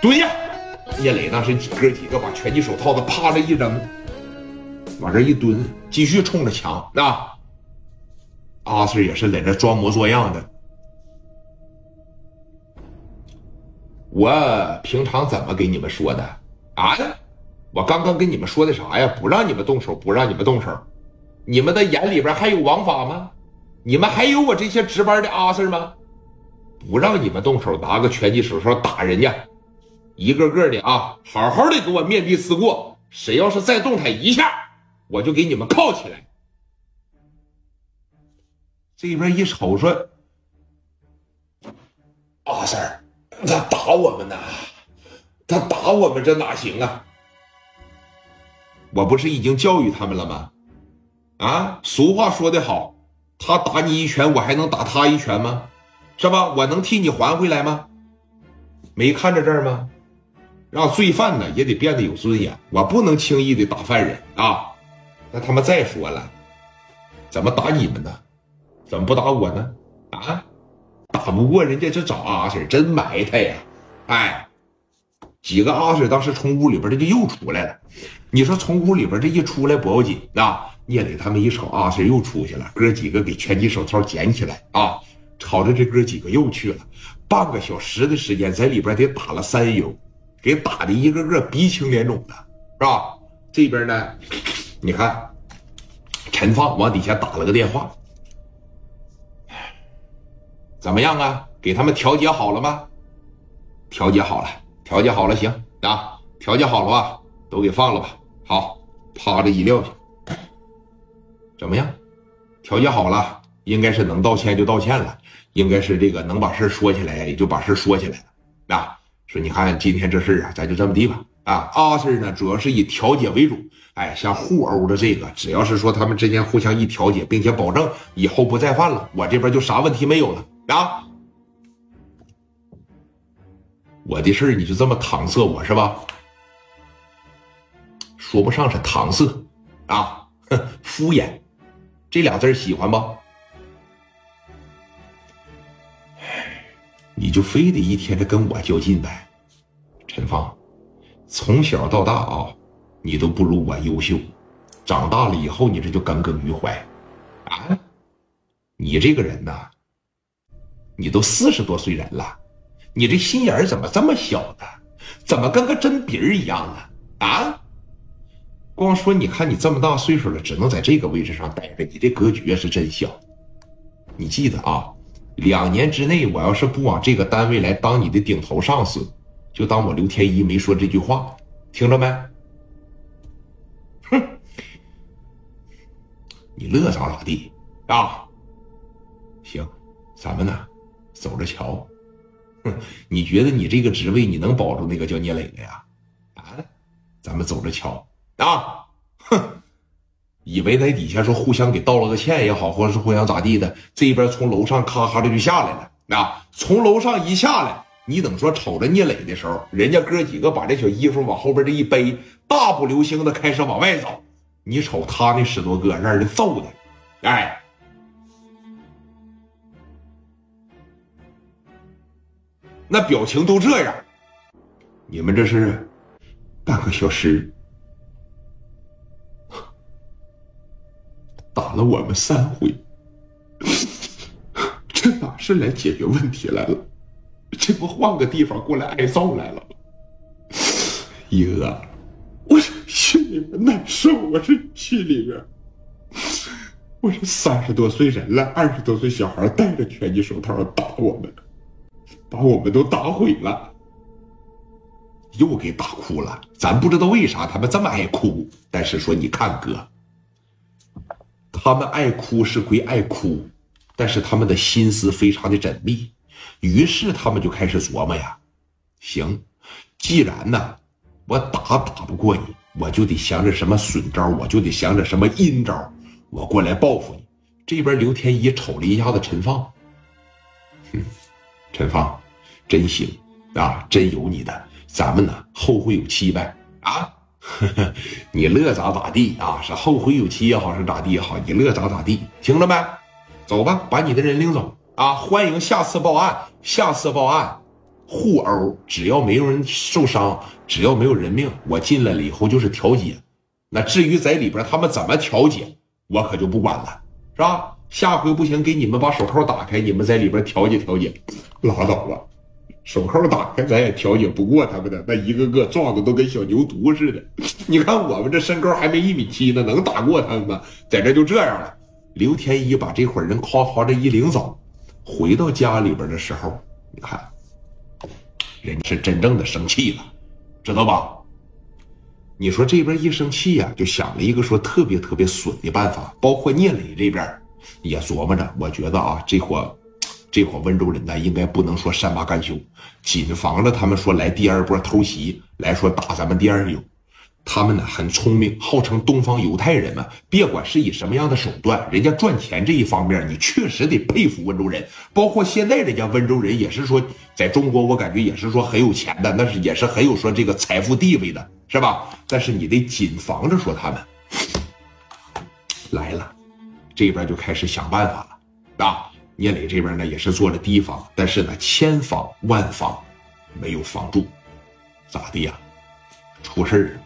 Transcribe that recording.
蹲下！叶磊当时哥几个把拳击手套子啪的一扔，往这一蹲，继续冲着墙。那阿 Sir 也是在这装模作样的。我平常怎么给你们说的啊？我刚刚跟你们说的啥呀？不让你们动手，不让你们动手。你们的眼里边还有王法吗？你们还有我这些值班的阿 Sir 吗？不让你们动手，拿个拳击手套打人家，一个个的啊，好好的给我面壁思过。谁要是再动弹一下，我就给你们铐起来。这边一瞅说，阿 Sir。他打我们呢，他打我们，这哪行啊？我不是已经教育他们了吗？啊，俗话说得好，他打你一拳，我还能打他一拳吗？是吧？我能替你还回来吗？没看着这儿吗？让罪犯呢也得变得有尊严，我不能轻易的打犯人啊！那他们再说了，怎么打你们呢？怎么不打我呢？啊？打不过人家，就找阿 Sir 真埋汰呀！哎，几个阿 Sir 当时从屋里边这就又出来了。你说从屋里边这一出来不要紧啊？聂磊他们一瞅阿 Sir 又出去了，哥几个给拳击手套捡起来啊，朝着这哥几个又去了。半个小时的时间，在里边得打了三游，给打的一个个鼻青脸肿的，是吧？这边呢，你看，陈放往底下打了个电话。怎么样啊？给他们调节好了吗？调节好了，调节好了，行啊，调节好了吧，都给放了吧。好，趴着一撂下，怎么样？调节好了，应该是能道歉就道歉了，应该是这个能把事说起来也就把事说起来了啊。说你看今天这事啊，咱就这么地吧。啊，阿 Sir 呢，主要是以调解为主。哎，像互殴的这个，只要是说他们之间互相一调解，并且保证以后不再犯了，我这边就啥问题没有了。啊！我的事你就这么搪塞我是吧？说不上是搪塞啊，哼敷衍这俩字喜欢不？你就非得一天的跟我较劲呗？陈芳，从小到大啊，你都不如我优秀，长大了以后你这就耿耿于怀啊！你这个人呐。你都四十多岁人了，你这心眼怎么这么小呢？怎么跟个针鼻儿一样呢？啊！光说你看你这么大岁数了，只能在这个位置上待着，你这格局是真小。你记得啊，两年之内，我要是不往这个单位来当你的顶头上司，就当我刘天一没说这句话，听着没？哼，你乐咋咋地啊？行，咱们呢？走着瞧，哼！你觉得你这个职位你能保住那个叫聂磊的呀？啊，咱们走着瞧啊！以为在底下说互相给道了个歉也好，或者是互相咋地的，这边从楼上咔咔的就下来了啊！从楼上一下来，你等说瞅着聂磊的时候，人家哥几个把这小衣服往后边这一背，大步流星的开始往外走。你瞅他那十多个让人揍的，哎。那表情都这样，你们这是半个小时打了我们三回，这哪是来解决问题来了？这不换个地方过来挨揍来了吗？一哥，我心里面难受，我这心里面，我这三十多岁人了，二十多岁小孩戴着拳击手套打我们。把我们都打毁了，又给打哭了。咱不知道为啥他们这么爱哭，但是说你看哥，他们爱哭是归爱哭，但是他们的心思非常的缜密。于是他们就开始琢磨呀，行，既然呢我打打不过你，我就得想着什么损招，我就得想着什么阴招，我过来报复你。这边刘天一瞅了一下子陈放，哼。陈放，真行啊，真有你的！咱们呢后会有期呗啊！呵 呵你乐咋咋地啊？是后会有期也好，是咋地也好，你乐咋咋地，听着没？走吧，把你的人领走啊！欢迎下次报案，下次报案，互殴，只要没有人受伤，只要没有人命，我进来了以后就是调解。那至于在里边他们怎么调解，我可就不管了，是吧？下回不行，给你们把手铐打开，你们在里边调解调解。拉倒吧，手铐打开，咱也调解不过他们的。那一个个壮的都跟小牛犊似的。你看我们这身高还没一米七呢，能打过他们吗？在这就这样了。刘天一把这伙人哐哐这一领走，回到家里边的时候，你看，人是真正的生气了，知道吧？你说这边一生气呀，就想了一个说特别特别损的办法，包括聂磊这边也琢磨着。我觉得啊，这伙这伙温州人呢，应该不能说善罢甘休，谨防着他们说来第二波偷袭，来说打咱们第二溜。他们呢很聪明，号称东方犹太人嘛。别管是以什么样的手段，人家赚钱这一方面，你确实得佩服温州人。包括现在人家温州人也是说，在中国我感觉也是说很有钱的，那是也是很有说这个财富地位的，是吧？但是你得谨防着说他们来了，这边就开始想办法了啊。聂磊这边呢也是做了提防，但是呢千防万防没有防住，咋的呀？出事儿了。